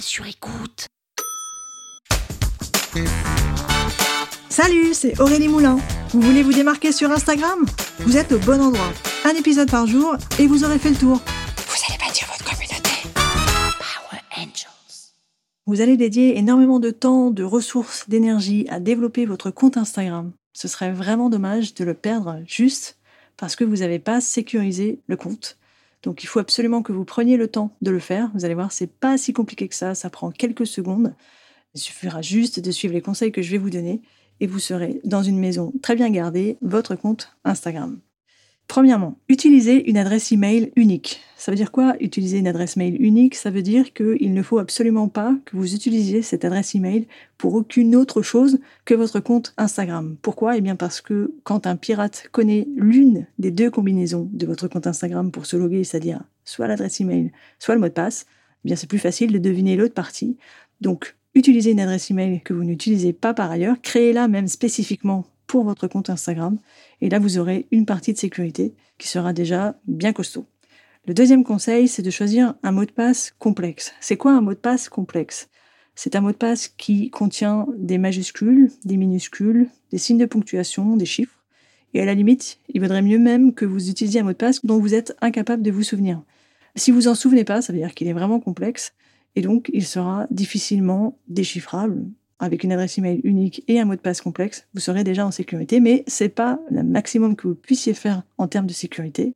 Sur écoute. Salut, c'est Aurélie Moulin. Vous voulez vous démarquer sur Instagram? Vous êtes au bon endroit. Un épisode par jour et vous aurez fait le tour. Vous allez bâtir votre communauté. Power Angels. Vous allez dédier énormément de temps, de ressources, d'énergie à développer votre compte Instagram. Ce serait vraiment dommage de le perdre juste parce que vous n'avez pas sécurisé le compte. Donc il faut absolument que vous preniez le temps de le faire. Vous allez voir, c'est pas si compliqué que ça, ça prend quelques secondes. Il suffira juste de suivre les conseils que je vais vous donner et vous serez dans une maison très bien gardée, votre compte Instagram. Premièrement, utilisez une adresse email unique. Ça veut dire quoi Utiliser une adresse mail unique, ça veut dire qu'il ne faut absolument pas que vous utilisiez cette adresse email pour aucune autre chose que votre compte Instagram. Pourquoi? Eh bien parce que quand un pirate connaît l'une des deux combinaisons de votre compte Instagram pour se loguer, c'est-à-dire soit l'adresse email, soit le mot de passe, eh bien c'est plus facile de deviner l'autre partie. Donc utilisez une adresse email que vous n'utilisez pas par ailleurs, créez-la même spécifiquement pour votre compte Instagram, et là vous aurez une partie de sécurité qui sera déjà bien costaud. Le deuxième conseil, c'est de choisir un mot de passe complexe. C'est quoi un mot de passe complexe? C'est un mot de passe qui contient des majuscules, des minuscules, des signes de ponctuation, des chiffres, et à la limite, il vaudrait mieux même que vous utilisiez un mot de passe dont vous êtes incapable de vous souvenir. Si vous en souvenez pas, ça veut dire qu'il est vraiment complexe, et donc, il sera difficilement déchiffrable. Avec une adresse email unique et un mot de passe complexe, vous serez déjà en sécurité, mais c'est pas le maximum que vous puissiez faire en termes de sécurité.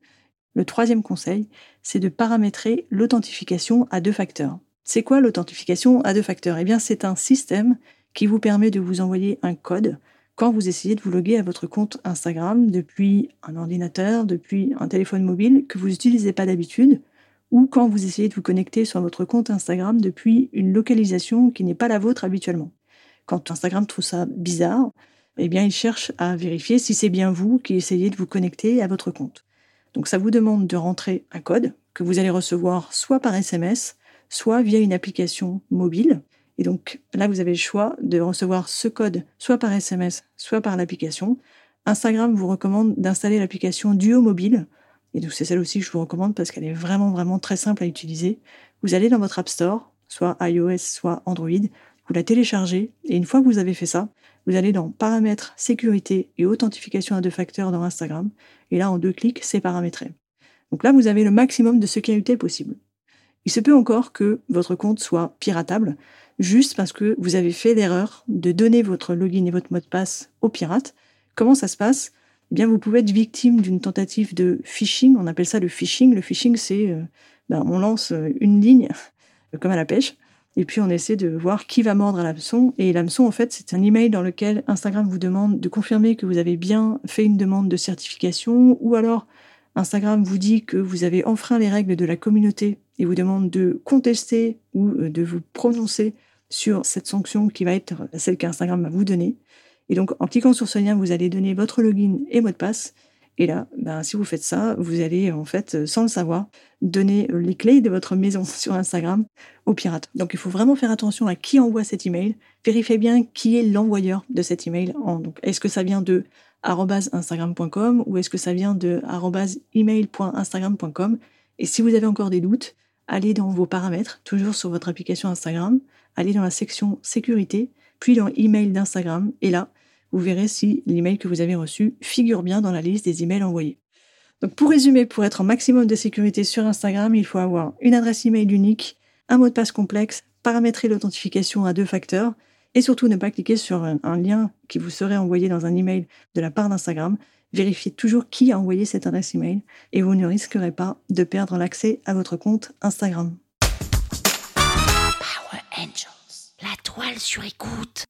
Le troisième conseil, c'est de paramétrer l'authentification à deux facteurs. C'est quoi l'authentification à deux facteurs? Eh bien, c'est un système qui vous permet de vous envoyer un code quand vous essayez de vous loguer à votre compte Instagram depuis un ordinateur, depuis un téléphone mobile que vous n'utilisez pas d'habitude, ou quand vous essayez de vous connecter sur votre compte Instagram depuis une localisation qui n'est pas la vôtre habituellement. Quand Instagram trouve ça bizarre, eh bien, il cherche à vérifier si c'est bien vous qui essayez de vous connecter à votre compte. Donc, ça vous demande de rentrer un code que vous allez recevoir soit par SMS, soit via une application mobile. Et donc, là, vous avez le choix de recevoir ce code soit par SMS, soit par l'application. Instagram vous recommande d'installer l'application Duo Mobile et donc c'est celle aussi que je vous recommande parce qu'elle est vraiment vraiment très simple à utiliser. Vous allez dans votre App Store, soit iOS, soit Android, vous la téléchargez et une fois que vous avez fait ça, vous allez dans Paramètres, Sécurité et Authentification à deux facteurs dans Instagram et là en deux clics, c'est paramétré. Donc là, vous avez le maximum de sécurité possible. Il se peut encore que votre compte soit piratable, juste parce que vous avez fait l'erreur de donner votre login et votre mot de passe aux pirates. Comment ça se passe? Eh bien, vous pouvez être victime d'une tentative de phishing. On appelle ça le phishing. Le phishing, c'est euh, ben, on lance euh, une ligne comme à la pêche, et puis on essaie de voir qui va mordre à l'hameçon. Et l'hameçon, en fait, c'est un email dans lequel Instagram vous demande de confirmer que vous avez bien fait une demande de certification, ou alors Instagram vous dit que vous avez enfreint les règles de la communauté et vous demande de contester ou euh, de vous prononcer sur cette sanction qui va être celle qu'Instagram va vous donner. Et donc, en cliquant sur ce lien, vous allez donner votre login et mot de passe. Et là, ben, si vous faites ça, vous allez, en fait, sans le savoir, donner les clés de votre maison sur Instagram aux pirates. Donc, il faut vraiment faire attention à qui envoie cet email. Vérifiez bien qui est l'envoyeur de cet email. Est-ce que ça vient de instagram.com ou est-ce que ça vient de email.instagram.com Et si vous avez encore des doutes, allez dans vos paramètres, toujours sur votre application Instagram, allez dans la section sécurité, puis dans email d'Instagram, et là, vous verrez si l'email que vous avez reçu figure bien dans la liste des emails envoyés. Donc pour résumer, pour être en maximum de sécurité sur Instagram, il faut avoir une adresse email unique, un mot de passe complexe, paramétrer l'authentification à deux facteurs et surtout ne pas cliquer sur un, lien qui vous serait envoyé dans un email de la part d'Instagram. Vérifiez toujours qui a envoyé cette adresse email et vous ne risquerez pas de perdre l'accès à votre compte Instagram. La toile sur écoute.